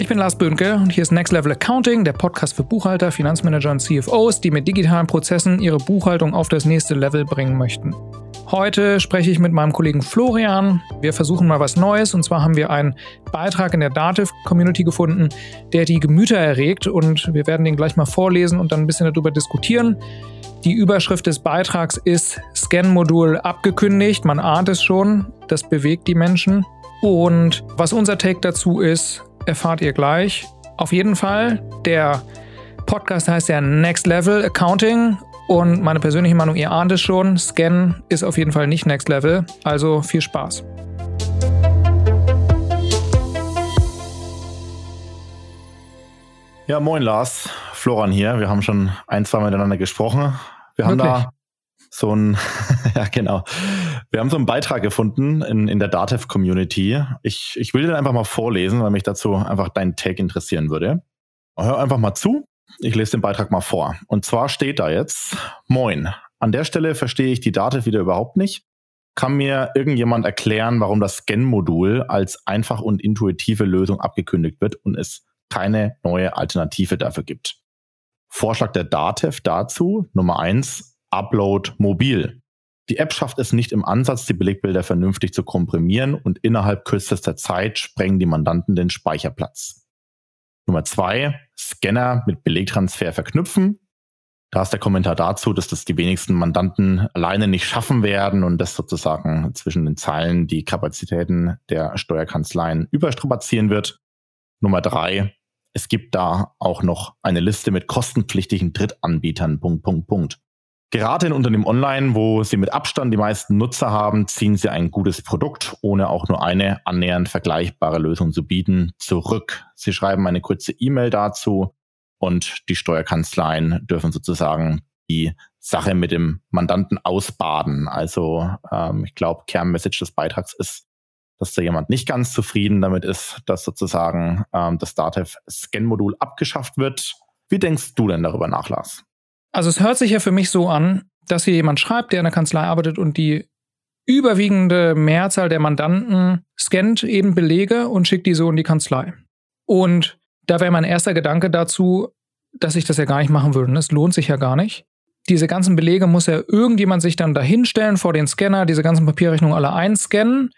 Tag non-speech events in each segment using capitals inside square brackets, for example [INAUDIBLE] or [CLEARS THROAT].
Ich bin Lars Böhnke und hier ist Next Level Accounting, der Podcast für Buchhalter, Finanzmanager und CFOs, die mit digitalen Prozessen ihre Buchhaltung auf das nächste Level bringen möchten. Heute spreche ich mit meinem Kollegen Florian. Wir versuchen mal was Neues und zwar haben wir einen Beitrag in der Dativ-Community gefunden, der die Gemüter erregt und wir werden den gleich mal vorlesen und dann ein bisschen darüber diskutieren. Die Überschrift des Beitrags ist Scan-Modul abgekündigt. Man ahnt es schon, das bewegt die Menschen. Und was unser Take dazu ist, erfahrt ihr gleich. Auf jeden Fall, der Podcast heißt ja Next Level Accounting und meine persönliche Meinung, ihr ahnt es schon, Scan ist auf jeden Fall nicht Next Level, also viel Spaß. Ja, moin Lars, Florian hier. Wir haben schon ein, zwei miteinander gesprochen. Wir haben Wirklich? da so ein, [LAUGHS] ja genau, wir haben so einen Beitrag gefunden in, in der Datev-Community. Ich, ich will den einfach mal vorlesen, weil mich dazu einfach dein Take interessieren würde. Hör einfach mal zu. Ich lese den Beitrag mal vor. Und zwar steht da jetzt, Moin, an der Stelle verstehe ich die Datev wieder überhaupt nicht. Kann mir irgendjemand erklären, warum das Scan-Modul als einfach und intuitive Lösung abgekündigt wird und es keine neue Alternative dafür gibt? Vorschlag der Datev dazu, Nummer eins, Upload mobil. Die App schafft es nicht im Ansatz, die Belegbilder vernünftig zu komprimieren und innerhalb kürzester Zeit sprengen die Mandanten den Speicherplatz. Nummer zwei, Scanner mit Belegtransfer verknüpfen. Da ist der Kommentar dazu, dass das die wenigsten Mandanten alleine nicht schaffen werden und das sozusagen zwischen den Zeilen die Kapazitäten der Steuerkanzleien überstrapazieren wird. Nummer drei, es gibt da auch noch eine Liste mit kostenpflichtigen Drittanbietern. Punkt, Punkt, Punkt. Gerade in Unternehmen online, wo sie mit Abstand die meisten Nutzer haben, ziehen sie ein gutes Produkt, ohne auch nur eine annähernd vergleichbare Lösung zu bieten, zurück. Sie schreiben eine kurze E-Mail dazu und die Steuerkanzleien dürfen sozusagen die Sache mit dem Mandanten ausbaden. Also ähm, ich glaube, Kernmessage des Beitrags ist, dass da jemand nicht ganz zufrieden damit ist, dass sozusagen ähm, das Datev-Scan-Modul abgeschafft wird. Wie denkst du denn darüber nach, Lars? Also es hört sich ja für mich so an, dass hier jemand schreibt, der in der Kanzlei arbeitet und die überwiegende Mehrzahl der Mandanten scannt eben Belege und schickt die so in die Kanzlei. Und da wäre mein erster Gedanke dazu, dass ich das ja gar nicht machen würde. Das lohnt sich ja gar nicht. Diese ganzen Belege muss ja irgendjemand sich dann dahinstellen vor den Scanner, diese ganzen Papierrechnungen alle einscannen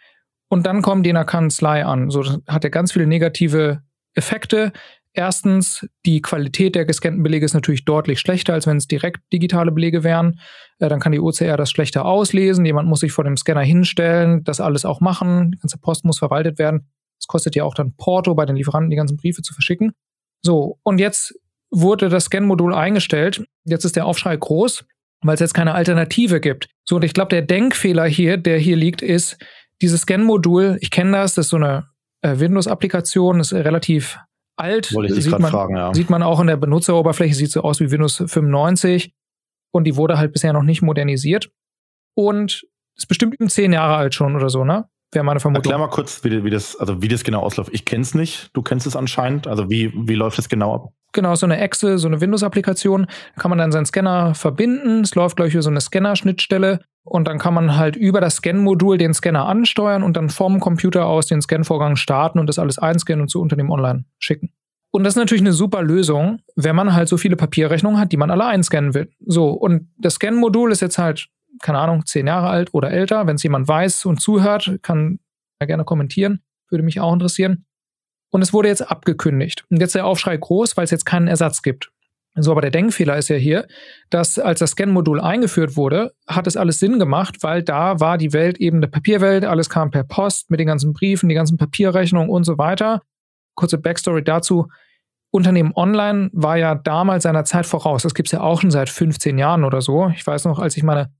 und dann kommen die in der Kanzlei an. So hat ja ganz viele negative Effekte. Erstens, die Qualität der gescannten Belege ist natürlich deutlich schlechter, als wenn es direkt digitale Belege wären. Äh, dann kann die OCR das schlechter auslesen. Jemand muss sich vor dem Scanner hinstellen, das alles auch machen. Die ganze Post muss verwaltet werden. Es kostet ja auch dann Porto bei den Lieferanten, die ganzen Briefe zu verschicken. So, und jetzt wurde das Scan-Modul eingestellt. Jetzt ist der Aufschrei groß, weil es jetzt keine Alternative gibt. So, und ich glaube, der Denkfehler hier, der hier liegt, ist, dieses Scan-Modul, ich kenne das, das ist so eine äh, Windows-Applikation, ist relativ alt. Wollte ich sieht, man, fragen, ja. sieht man auch in der Benutzeroberfläche, sieht so aus wie Windows 95 und die wurde halt bisher noch nicht modernisiert. Und ist bestimmt eben zehn Jahre alt schon oder so, ne? Wäre meine Vermutung. Erklär mal kurz, wie, wie, das, also wie das genau ausläuft. Ich kenne es nicht, du kennst es anscheinend. Also wie, wie läuft es genau ab? Genau, so eine Excel, so eine Windows-Applikation. Da kann man dann seinen Scanner verbinden. Es läuft, glaube ich, über so eine Scanner-Schnittstelle. Und dann kann man halt über das Scan-Modul den Scanner ansteuern und dann vom Computer aus den Scan-Vorgang starten und das alles einscannen und zu Unternehmen online schicken. Und das ist natürlich eine super Lösung, wenn man halt so viele Papierrechnungen hat, die man alle einscannen will. So, und das Scan-Modul ist jetzt halt, keine Ahnung, zehn Jahre alt oder älter. Wenn es jemand weiß und zuhört, kann er gerne kommentieren. Würde mich auch interessieren. Und es wurde jetzt abgekündigt. Und jetzt der Aufschrei groß, weil es jetzt keinen Ersatz gibt. So, aber der Denkfehler ist ja hier, dass als das Scan-Modul eingeführt wurde, hat es alles Sinn gemacht, weil da war die Welt eben eine Papierwelt, alles kam per Post mit den ganzen Briefen, die ganzen Papierrechnungen und so weiter. Kurze Backstory dazu. Unternehmen Online war ja damals seiner Zeit voraus. Das gibt es ja auch schon seit 15 Jahren oder so. Ich weiß noch, als ich meine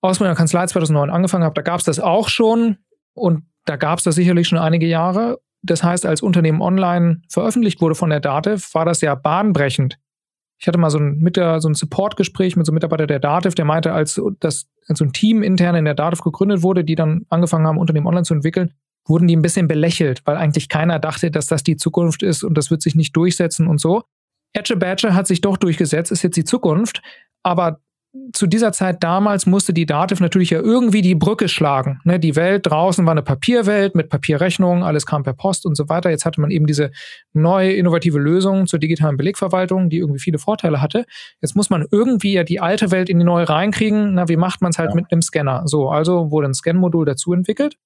Ausbildung Kanzlei 2009 angefangen habe, da gab es das auch schon und da gab es das sicherlich schon einige Jahre. Das heißt, als Unternehmen Online veröffentlicht wurde von der DATEV, war das ja bahnbrechend. Ich hatte mal so ein, so ein Support-Gespräch mit so einem Mitarbeiter der Dativ, der meinte, als, das, als so ein Team intern in der Dativ gegründet wurde, die dann angefangen haben, Unternehmen online zu entwickeln, wurden die ein bisschen belächelt, weil eigentlich keiner dachte, dass das die Zukunft ist und das wird sich nicht durchsetzen und so. Edge Badger hat sich doch durchgesetzt, ist jetzt die Zukunft, aber zu dieser Zeit damals musste die Dativ natürlich ja irgendwie die Brücke schlagen. Ne, die Welt draußen war eine Papierwelt mit Papierrechnungen, alles kam per Post und so weiter. Jetzt hatte man eben diese neue innovative Lösung zur digitalen Belegverwaltung, die irgendwie viele Vorteile hatte. Jetzt muss man irgendwie ja die alte Welt in die neue reinkriegen. Na, wie macht man es halt ja. mit einem Scanner? So, also wurde ein Scan-Modul dazu entwickelt.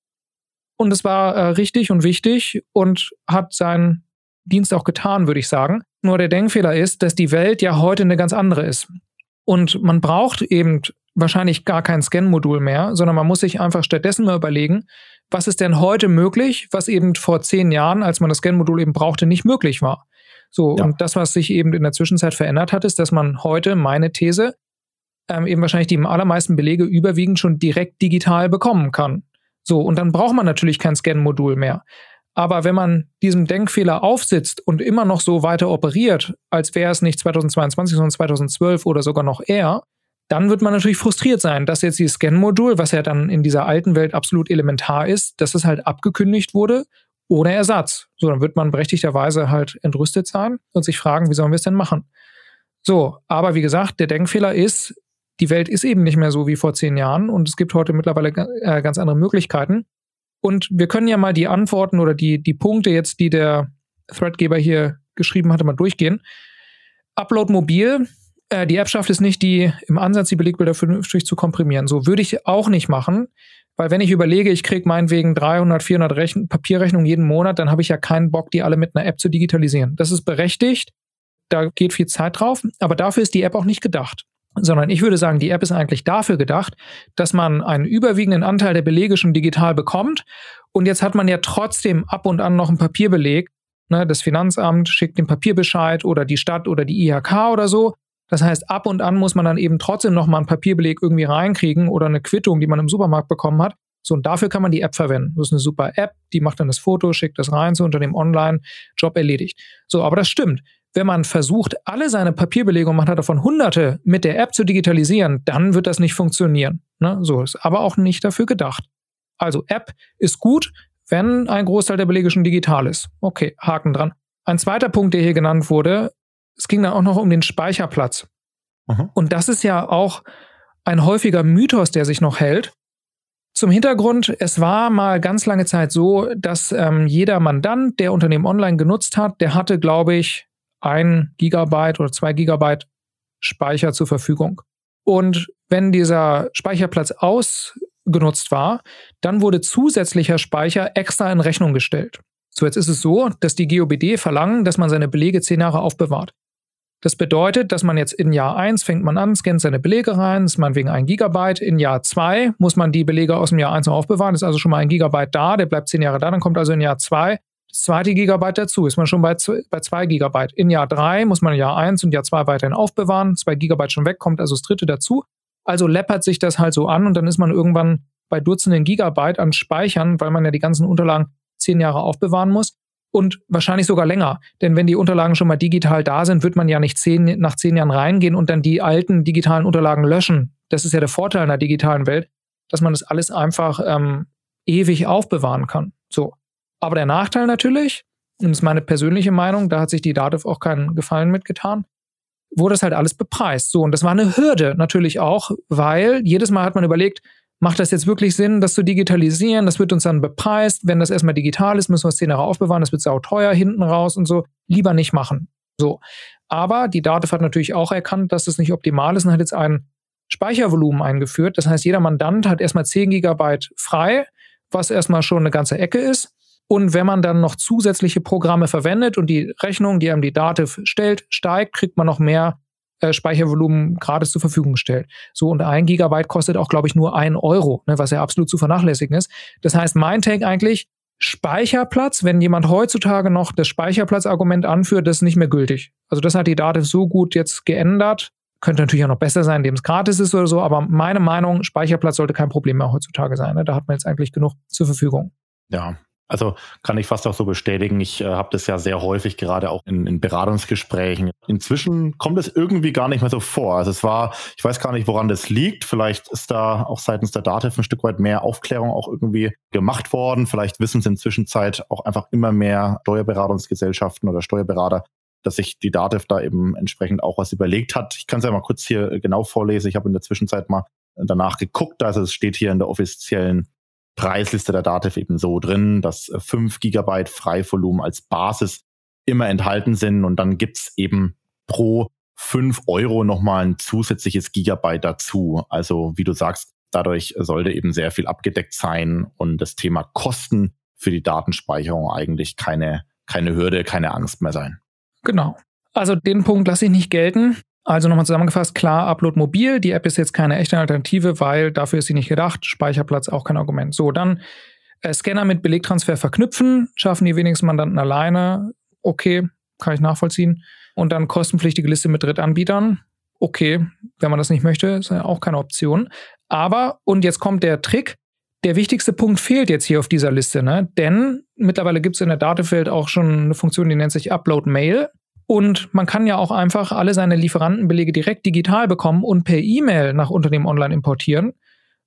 Und es war äh, richtig und wichtig und hat seinen Dienst auch getan, würde ich sagen. Nur der Denkfehler ist, dass die Welt ja heute eine ganz andere ist. Und man braucht eben wahrscheinlich gar kein Scan-Modul mehr, sondern man muss sich einfach stattdessen mal überlegen, was ist denn heute möglich, was eben vor zehn Jahren, als man das Scan-Modul eben brauchte, nicht möglich war. So, ja. und das, was sich eben in der Zwischenzeit verändert hat, ist, dass man heute, meine These, ähm, eben wahrscheinlich die allermeisten Belege überwiegend schon direkt digital bekommen kann. So, und dann braucht man natürlich kein Scan-Modul mehr. Aber wenn man diesem Denkfehler aufsitzt und immer noch so weiter operiert, als wäre es nicht 2022, sondern 2012 oder sogar noch eher, dann wird man natürlich frustriert sein, dass jetzt dieses Scan-Modul, was ja dann in dieser alten Welt absolut elementar ist, dass es halt abgekündigt wurde ohne Ersatz. So, dann wird man berechtigterweise halt entrüstet sein und sich fragen, wie sollen wir es denn machen? So, aber wie gesagt, der Denkfehler ist, die Welt ist eben nicht mehr so wie vor zehn Jahren und es gibt heute mittlerweile äh, ganz andere Möglichkeiten. Und wir können ja mal die Antworten oder die, die Punkte jetzt, die der Threadgeber hier geschrieben hatte, mal durchgehen. Upload mobil. Äh, die App schafft es nicht, die im Ansatz die Belegbilder vernünftig zu komprimieren. So würde ich auch nicht machen, weil wenn ich überlege, ich kriege meinetwegen 300, 400 Rechn Papierrechnungen jeden Monat, dann habe ich ja keinen Bock, die alle mit einer App zu digitalisieren. Das ist berechtigt. Da geht viel Zeit drauf, aber dafür ist die App auch nicht gedacht sondern ich würde sagen, die App ist eigentlich dafür gedacht, dass man einen überwiegenden Anteil der Belege schon digital bekommt. Und jetzt hat man ja trotzdem ab und an noch einen Papierbeleg. Ne, das Finanzamt schickt den Papierbescheid oder die Stadt oder die IHK oder so. Das heißt, ab und an muss man dann eben trotzdem noch mal einen Papierbeleg irgendwie reinkriegen oder eine Quittung, die man im Supermarkt bekommen hat. So, und dafür kann man die App verwenden. Das ist eine super App, die macht dann das Foto, schickt das rein, so unter dem Online-Job erledigt. So, aber das stimmt wenn man versucht, alle seine Papierbelegung, man hat davon hunderte, mit der App zu digitalisieren, dann wird das nicht funktionieren. Ne? So ist aber auch nicht dafür gedacht. Also App ist gut, wenn ein Großteil der Belege schon digital ist. Okay, Haken dran. Ein zweiter Punkt, der hier genannt wurde, es ging dann auch noch um den Speicherplatz. Mhm. Und das ist ja auch ein häufiger Mythos, der sich noch hält. Zum Hintergrund, es war mal ganz lange Zeit so, dass ähm, jeder Mandant, der Unternehmen online genutzt hat, der hatte, glaube ich, ein Gigabyte oder zwei Gigabyte Speicher zur Verfügung. Und wenn dieser Speicherplatz ausgenutzt war, dann wurde zusätzlicher Speicher extra in Rechnung gestellt. So, jetzt ist es so, dass die GOBD verlangen, dass man seine Belege zehn Jahre aufbewahrt. Das bedeutet, dass man jetzt in Jahr 1 fängt man an, scannt seine Belege rein, ist meinetwegen ein Gigabyte. In Jahr 2 muss man die Belege aus dem Jahr 1 noch aufbewahren, ist also schon mal ein Gigabyte da, der bleibt zehn Jahre da, dann kommt also in Jahr 2 das zweite Gigabyte dazu, ist man schon bei, bei zwei Gigabyte. In Jahr drei muss man Jahr eins und Jahr zwei weiterhin aufbewahren, zwei Gigabyte schon weg, kommt also das dritte dazu. Also läppert sich das halt so an und dann ist man irgendwann bei Dutzenden Gigabyte an Speichern, weil man ja die ganzen Unterlagen zehn Jahre aufbewahren muss und wahrscheinlich sogar länger. Denn wenn die Unterlagen schon mal digital da sind, wird man ja nicht zehn, nach zehn Jahren reingehen und dann die alten digitalen Unterlagen löschen. Das ist ja der Vorteil in der digitalen Welt, dass man das alles einfach ähm, ewig aufbewahren kann. So. Aber der Nachteil natürlich, und das ist meine persönliche Meinung, da hat sich die Dativ auch keinen Gefallen mitgetan, wurde das halt alles bepreist. So, und das war eine Hürde natürlich auch, weil jedes Mal hat man überlegt, macht das jetzt wirklich Sinn, das zu digitalisieren? Das wird uns dann bepreist. Wenn das erstmal digital ist, müssen wir es zehn Jahre aufbewahren, das wird sau teuer hinten raus und so. Lieber nicht machen. So. Aber die Dativ hat natürlich auch erkannt, dass das nicht optimal ist und hat jetzt ein Speichervolumen eingeführt. Das heißt, jeder Mandant hat erstmal 10 Gigabyte frei, was erstmal schon eine ganze Ecke ist. Und wenn man dann noch zusätzliche Programme verwendet und die Rechnung, die einem die Dativ stellt, steigt, kriegt man noch mehr äh, Speichervolumen gratis zur Verfügung gestellt. So, und ein Gigabyte kostet auch, glaube ich, nur ein Euro, ne, was ja absolut zu vernachlässigen ist. Das heißt, mein Take eigentlich, Speicherplatz, wenn jemand heutzutage noch das Speicherplatzargument anführt, das ist nicht mehr gültig. Also das hat die Dativ so gut jetzt geändert. Könnte natürlich auch noch besser sein, indem es gratis ist oder so, aber meine Meinung, Speicherplatz sollte kein Problem mehr heutzutage sein. Ne? Da hat man jetzt eigentlich genug zur Verfügung. Ja, also kann ich fast auch so bestätigen. Ich äh, habe das ja sehr häufig, gerade auch in, in Beratungsgesprächen. Inzwischen kommt es irgendwie gar nicht mehr so vor. Also es war, ich weiß gar nicht, woran das liegt. Vielleicht ist da auch seitens der Dativ ein Stück weit mehr Aufklärung auch irgendwie gemacht worden. Vielleicht wissen es inzwischen auch einfach immer mehr Steuerberatungsgesellschaften oder Steuerberater, dass sich die Dativ da eben entsprechend auch was überlegt hat. Ich kann es ja mal kurz hier genau vorlesen. Ich habe in der Zwischenzeit mal danach geguckt. Also es steht hier in der offiziellen Preisliste der Dativ eben so drin, dass 5 Gigabyte Freivolumen als Basis immer enthalten sind und dann gibt's eben pro 5 Euro nochmal ein zusätzliches Gigabyte dazu. Also wie du sagst, dadurch sollte eben sehr viel abgedeckt sein und das Thema Kosten für die Datenspeicherung eigentlich keine, keine Hürde, keine Angst mehr sein. Genau. Also den Punkt lasse ich nicht gelten. Also nochmal zusammengefasst, klar, Upload mobil. Die App ist jetzt keine echte Alternative, weil dafür ist sie nicht gedacht. Speicherplatz auch kein Argument. So, dann äh, Scanner mit Belegtransfer verknüpfen. Schaffen die wenigsten Mandanten alleine. Okay, kann ich nachvollziehen. Und dann kostenpflichtige Liste mit Drittanbietern. Okay, wenn man das nicht möchte, ist ja auch keine Option. Aber, und jetzt kommt der Trick, der wichtigste Punkt fehlt jetzt hier auf dieser Liste, ne? Denn mittlerweile gibt es in der Datefeld auch schon eine Funktion, die nennt sich Upload Mail. Und man kann ja auch einfach alle seine Lieferantenbelege direkt digital bekommen und per E-Mail nach Unternehmen online importieren,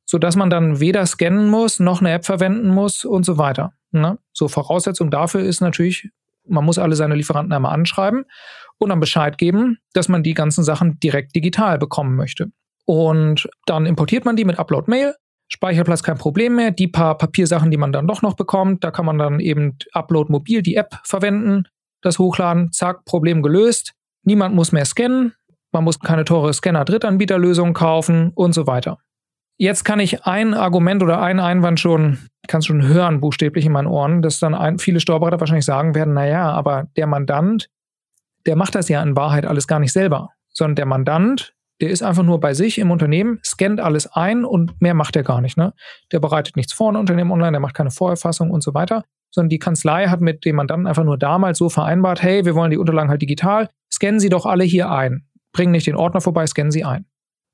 sodass man dann weder scannen muss, noch eine App verwenden muss und so weiter. Ne? So Voraussetzung dafür ist natürlich, man muss alle seine Lieferanten einmal anschreiben und dann Bescheid geben, dass man die ganzen Sachen direkt digital bekommen möchte. Und dann importiert man die mit Upload Mail Speicherplatz kein Problem mehr. Die paar Papiersachen, die man dann doch noch bekommt, da kann man dann eben Upload mobil, die App verwenden, das hochladen, zack, Problem gelöst. Niemand muss mehr scannen. Man muss keine teure Scanner-Drittanbieterlösung kaufen und so weiter. Jetzt kann ich ein Argument oder einen Einwand schon, kann schon hören, buchstäblich in meinen Ohren, dass dann ein, viele Steuerberater wahrscheinlich sagen werden, naja, aber der Mandant, der macht das ja in Wahrheit alles gar nicht selber, sondern der Mandant der ist einfach nur bei sich im Unternehmen, scannt alles ein und mehr macht er gar nicht. Ne? Der bereitet nichts vor in Unternehmen online, der macht keine Vorerfassung und so weiter, sondern die Kanzlei hat mit dem Mandanten einfach nur damals so vereinbart, hey, wir wollen die Unterlagen halt digital, scannen Sie doch alle hier ein. Bringen nicht den Ordner vorbei, scannen Sie ein.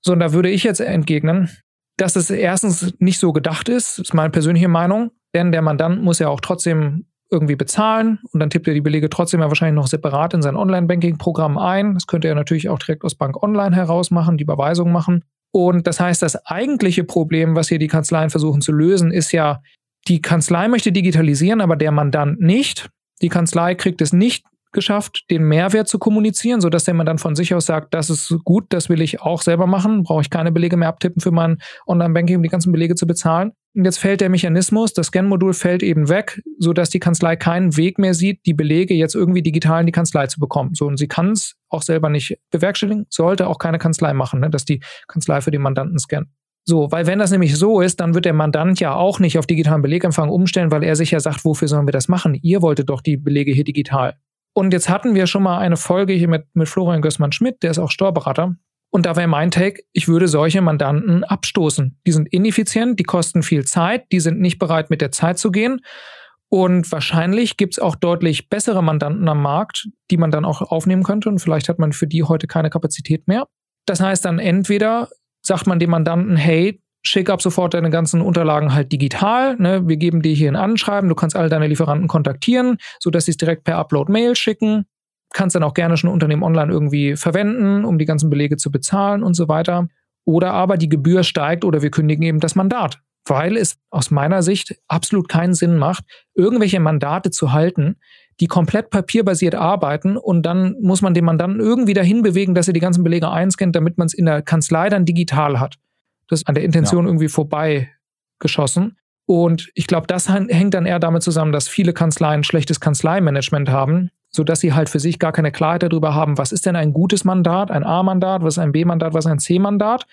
So, und da würde ich jetzt entgegnen, dass es erstens nicht so gedacht ist, ist meine persönliche Meinung, denn der Mandant muss ja auch trotzdem irgendwie bezahlen und dann tippt er die Belege trotzdem ja wahrscheinlich noch separat in sein Online-Banking-Programm ein. Das könnte er natürlich auch direkt aus Bank Online heraus machen, die Überweisung machen. Und das heißt, das eigentliche Problem, was hier die Kanzleien versuchen zu lösen, ist ja, die Kanzlei möchte digitalisieren, aber der Mandant nicht. Die Kanzlei kriegt es nicht geschafft, den Mehrwert zu kommunizieren, sodass der Mandant von sich aus sagt, das ist gut, das will ich auch selber machen, brauche ich keine Belege mehr abtippen für mein Online-Banking, um die ganzen Belege zu bezahlen. Und jetzt fällt der Mechanismus, das Scan-Modul fällt eben weg, sodass die Kanzlei keinen Weg mehr sieht, die Belege jetzt irgendwie digital in die Kanzlei zu bekommen. So, und sie kann es auch selber nicht bewerkstelligen, sollte auch keine Kanzlei machen, ne, dass die Kanzlei für den Mandanten scannt. So, weil wenn das nämlich so ist, dann wird der Mandant ja auch nicht auf digitalen Belegempfang umstellen, weil er sich ja sagt, wofür sollen wir das machen? Ihr wolltet doch die Belege hier digital. Und jetzt hatten wir schon mal eine Folge hier mit, mit Florian Gößmann-Schmidt, der ist auch Steuerberater. Und da wäre mein Take, ich würde solche Mandanten abstoßen. Die sind ineffizient, die kosten viel Zeit, die sind nicht bereit, mit der Zeit zu gehen. Und wahrscheinlich gibt es auch deutlich bessere Mandanten am Markt, die man dann auch aufnehmen könnte. Und vielleicht hat man für die heute keine Kapazität mehr. Das heißt dann entweder sagt man dem Mandanten, hey, schick ab sofort deine ganzen Unterlagen halt digital. Ne? Wir geben dir hier ein Anschreiben, du kannst alle deine Lieferanten kontaktieren, sodass sie es direkt per Upload-Mail schicken kannst dann auch gerne schon Unternehmen online irgendwie verwenden, um die ganzen Belege zu bezahlen und so weiter. Oder aber die Gebühr steigt oder wir kündigen eben das Mandat, weil es aus meiner Sicht absolut keinen Sinn macht, irgendwelche Mandate zu halten, die komplett papierbasiert arbeiten und dann muss man den Mandanten irgendwie dahin bewegen, dass er die ganzen Belege einscannt, damit man es in der Kanzlei dann digital hat. Das ist an der Intention ja. irgendwie vorbei geschossen. Und ich glaube, das hängt dann eher damit zusammen, dass viele Kanzleien schlechtes Kanzleimanagement haben sodass sie halt für sich gar keine Klarheit darüber haben, was ist denn ein gutes Mandat, ein A-Mandat, was ist ein B-Mandat, was ist ein C-Mandat.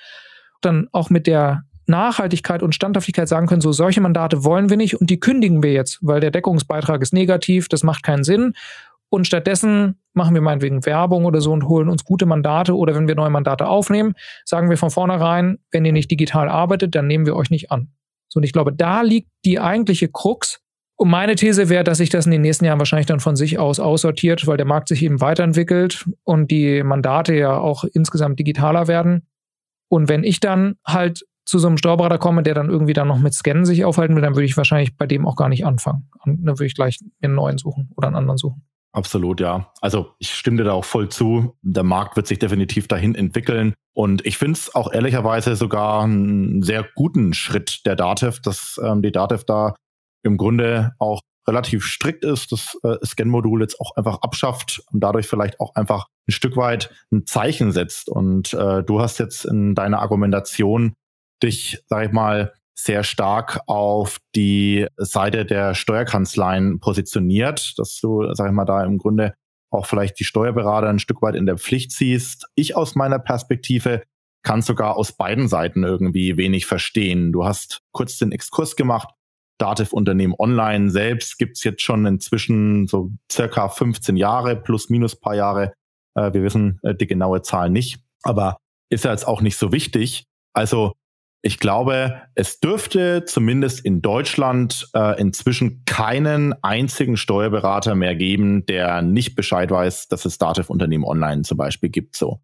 Dann auch mit der Nachhaltigkeit und Standhaftigkeit sagen können, so solche Mandate wollen wir nicht und die kündigen wir jetzt, weil der Deckungsbeitrag ist negativ, das macht keinen Sinn. Und stattdessen machen wir meinetwegen Werbung oder so und holen uns gute Mandate oder wenn wir neue Mandate aufnehmen, sagen wir von vornherein, wenn ihr nicht digital arbeitet, dann nehmen wir euch nicht an. So, und ich glaube, da liegt die eigentliche Krux, und meine These wäre, dass sich das in den nächsten Jahren wahrscheinlich dann von sich aus aussortiert, weil der Markt sich eben weiterentwickelt und die Mandate ja auch insgesamt digitaler werden. Und wenn ich dann halt zu so einem Steuerberater komme, der dann irgendwie dann noch mit Scannen sich aufhalten will, dann würde ich wahrscheinlich bei dem auch gar nicht anfangen. Dann würde ich gleich einen neuen suchen oder einen anderen suchen. Absolut, ja. Also ich stimme dir da auch voll zu. Der Markt wird sich definitiv dahin entwickeln. Und ich finde es auch ehrlicherweise sogar einen sehr guten Schritt der DATEV, dass ähm, die DATEV da im Grunde auch relativ strikt ist, das äh, Scan-Modul jetzt auch einfach abschafft und dadurch vielleicht auch einfach ein Stück weit ein Zeichen setzt. Und äh, du hast jetzt in deiner Argumentation dich, sag ich mal, sehr stark auf die Seite der Steuerkanzleien positioniert, dass du, sag ich mal, da im Grunde auch vielleicht die Steuerberater ein Stück weit in der Pflicht siehst. Ich aus meiner Perspektive kann sogar aus beiden Seiten irgendwie wenig verstehen. Du hast kurz den Exkurs gemacht. Dativ-Unternehmen online selbst gibt's jetzt schon inzwischen so circa 15 Jahre, plus minus paar Jahre. Äh, wir wissen äh, die genaue Zahl nicht, aber ist ja jetzt auch nicht so wichtig. Also ich glaube, es dürfte zumindest in Deutschland äh, inzwischen keinen einzigen Steuerberater mehr geben, der nicht Bescheid weiß, dass es Dativ-Unternehmen online zum Beispiel gibt. So.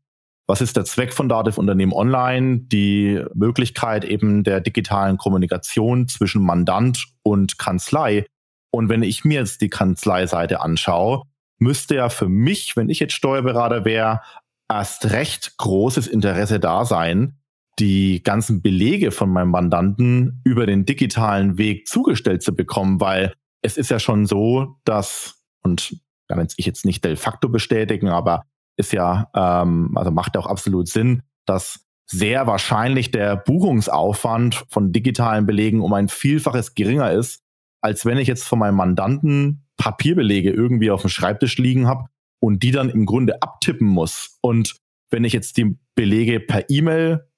Was ist der Zweck von Dativ-Unternehmen online? Die Möglichkeit eben der digitalen Kommunikation zwischen Mandant und Kanzlei. Und wenn ich mir jetzt die Kanzleiseite anschaue, müsste ja für mich, wenn ich jetzt Steuerberater wäre, erst recht großes Interesse da sein, die ganzen Belege von meinem Mandanten über den digitalen Weg zugestellt zu bekommen, weil es ist ja schon so, dass, und da kann ich jetzt nicht de facto bestätigen, aber ist ja, ähm, also macht auch absolut Sinn, dass sehr wahrscheinlich der Buchungsaufwand von digitalen Belegen um ein Vielfaches geringer ist, als wenn ich jetzt von meinem Mandanten Papierbelege irgendwie auf dem Schreibtisch liegen habe und die dann im Grunde abtippen muss. Und wenn ich jetzt die Belege per E-Mail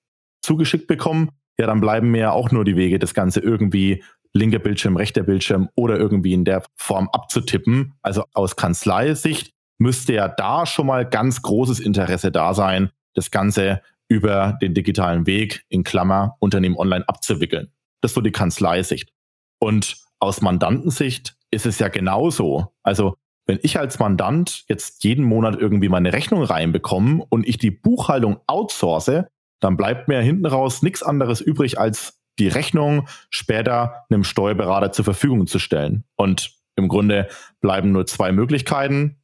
zugeschickt bekommen, ja, dann bleiben mir ja auch nur die Wege, das Ganze irgendwie linker Bildschirm, rechter Bildschirm oder irgendwie in der Form abzutippen. Also aus Kanzleisicht müsste ja da schon mal ganz großes Interesse da sein, das Ganze über den digitalen Weg in Klammer Unternehmen online abzuwickeln. Das ist so die Kanzleisicht. Und aus Mandantensicht ist es ja genauso. Also wenn ich als Mandant jetzt jeden Monat irgendwie meine Rechnung reinbekomme und ich die Buchhaltung outsource, dann bleibt mir hinten raus nichts anderes übrig, als die Rechnung später einem Steuerberater zur Verfügung zu stellen. Und im Grunde bleiben nur zwei Möglichkeiten.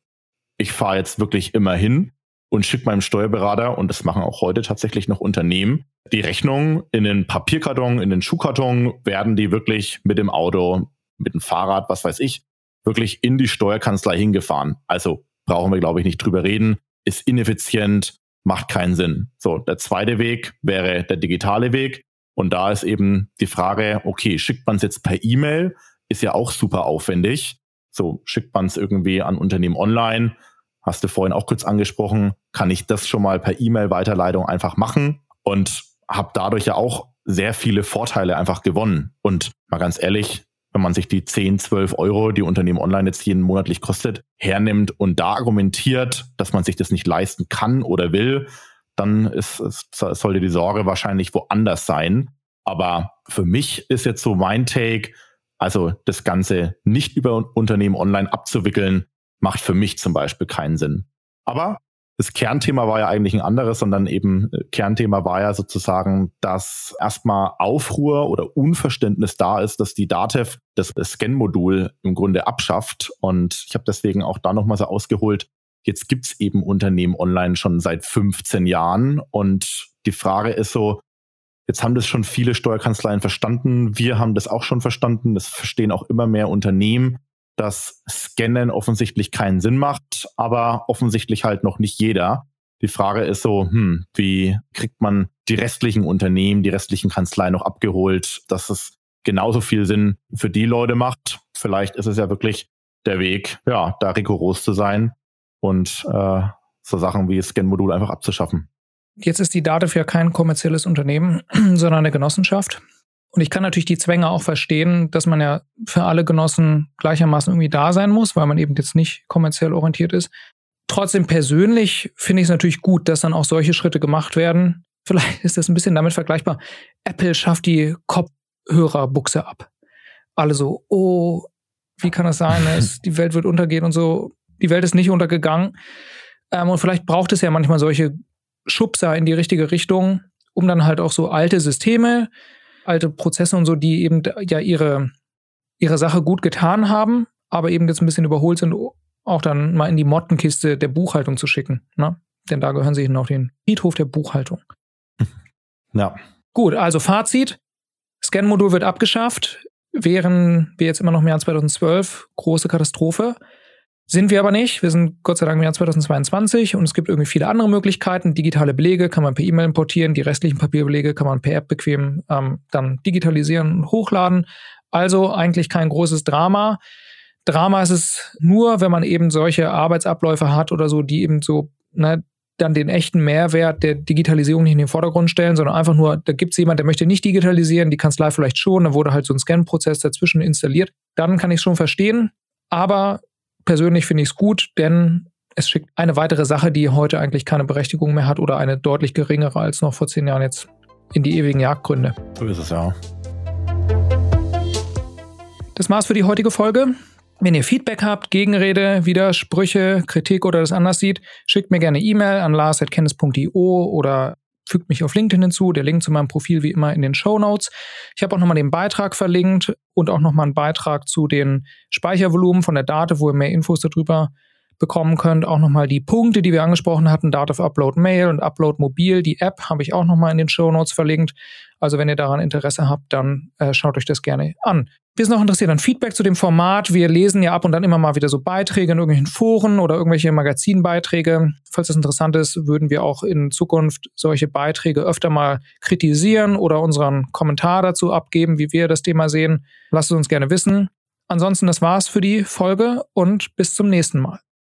Ich fahre jetzt wirklich immer hin und schicke meinem Steuerberater, und das machen auch heute tatsächlich noch Unternehmen, die Rechnung in den Papierkarton, in den Schuhkarton, werden die wirklich mit dem Auto, mit dem Fahrrad, was weiß ich, wirklich in die Steuerkanzlei hingefahren. Also brauchen wir, glaube ich, nicht drüber reden, ist ineffizient, macht keinen Sinn. So, der zweite Weg wäre der digitale Weg. Und da ist eben die Frage, okay, schickt man es jetzt per E-Mail, ist ja auch super aufwendig. So, schickt man es irgendwie an Unternehmen online, hast du vorhin auch kurz angesprochen, kann ich das schon mal per E-Mail-Weiterleitung einfach machen und habe dadurch ja auch sehr viele Vorteile einfach gewonnen. Und mal ganz ehrlich, wenn man sich die 10, 12 Euro, die Unternehmen online jetzt jeden monatlich kostet, hernimmt und da argumentiert, dass man sich das nicht leisten kann oder will, dann ist, ist, sollte die Sorge wahrscheinlich woanders sein. Aber für mich ist jetzt so mein Take, also das Ganze nicht über Unternehmen online abzuwickeln, macht für mich zum Beispiel keinen Sinn. Aber das Kernthema war ja eigentlich ein anderes, sondern eben äh, Kernthema war ja sozusagen, dass erstmal Aufruhr oder Unverständnis da ist, dass die DATEV das Scan-Modul im Grunde abschafft. Und ich habe deswegen auch da nochmal so ausgeholt, jetzt gibt's eben Unternehmen online schon seit 15 Jahren. Und die Frage ist so, jetzt haben das schon viele Steuerkanzleien verstanden, wir haben das auch schon verstanden, das verstehen auch immer mehr Unternehmen dass Scannen offensichtlich keinen Sinn macht, aber offensichtlich halt noch nicht jeder. Die Frage ist so, hm, wie kriegt man die restlichen Unternehmen, die restlichen Kanzleien noch abgeholt, dass es genauso viel Sinn für die Leute macht. Vielleicht ist es ja wirklich der Weg, ja, da rigoros zu sein und äh, so Sachen wie Scan-Modul einfach abzuschaffen. Jetzt ist die DATEV ja kein kommerzielles Unternehmen, [CLEARS THROAT] sondern eine Genossenschaft. Und ich kann natürlich die Zwänge auch verstehen, dass man ja für alle Genossen gleichermaßen irgendwie da sein muss, weil man eben jetzt nicht kommerziell orientiert ist. Trotzdem persönlich finde ich es natürlich gut, dass dann auch solche Schritte gemacht werden. Vielleicht ist das ein bisschen damit vergleichbar. Apple schafft die Kopfhörerbuchse ab. Alle so, oh, wie kann das sein? [LAUGHS] die Welt wird untergehen und so. Die Welt ist nicht untergegangen. Ähm, und vielleicht braucht es ja manchmal solche Schubser in die richtige Richtung, um dann halt auch so alte Systeme, alte Prozesse und so, die eben ja ihre, ihre Sache gut getan haben, aber eben jetzt ein bisschen überholt sind, auch dann mal in die Mottenkiste der Buchhaltung zu schicken. Ne? Denn da gehören sie noch den Friedhof der Buchhaltung. Ja. Gut, also Fazit. Scan-Modul wird abgeschafft. wären wir jetzt immer noch im Jahr 2012, große Katastrophe. Sind wir aber nicht. Wir sind Gott sei Dank im Jahr 2022 und es gibt irgendwie viele andere Möglichkeiten. Digitale Belege kann man per E-Mail importieren, die restlichen Papierbelege kann man per App bequem ähm, dann digitalisieren und hochladen. Also eigentlich kein großes Drama. Drama ist es nur, wenn man eben solche Arbeitsabläufe hat oder so, die eben so ne, dann den echten Mehrwert der Digitalisierung nicht in den Vordergrund stellen, sondern einfach nur, da gibt es jemand, der möchte nicht digitalisieren, die Kanzlei vielleicht schon, dann wurde halt so ein Scan-Prozess dazwischen installiert. Dann kann ich es schon verstehen. Aber persönlich finde ich es gut, denn es schickt eine weitere Sache, die heute eigentlich keine Berechtigung mehr hat oder eine deutlich geringere als noch vor zehn Jahren jetzt in die ewigen Jagdgründe. So ist es ja. Das war's für die heutige Folge. Wenn ihr Feedback habt, Gegenrede, Widersprüche, Kritik oder das anders sieht, schickt mir gerne E-Mail an lars.kennis.io oder fügt mich auf LinkedIn hinzu. Der Link zu meinem Profil wie immer in den Show Notes. Ich habe auch nochmal den Beitrag verlinkt und auch nochmal einen Beitrag zu den Speichervolumen von der Date, wo ihr mehr Infos darüber bekommen könnt. Auch nochmal die Punkte, die wir angesprochen hatten, Dativ Upload Mail und Upload Mobil. Die App habe ich auch nochmal in den Show Notes verlinkt. Also wenn ihr daran Interesse habt, dann äh, schaut euch das gerne an. Wir sind auch interessiert an Feedback zu dem Format. Wir lesen ja ab und dann immer mal wieder so Beiträge in irgendwelchen Foren oder irgendwelche Magazinbeiträge. Falls das interessant ist, würden wir auch in Zukunft solche Beiträge öfter mal kritisieren oder unseren Kommentar dazu abgeben, wie wir das Thema sehen. Lasst es uns gerne wissen. Ansonsten, das war's für die Folge und bis zum nächsten Mal.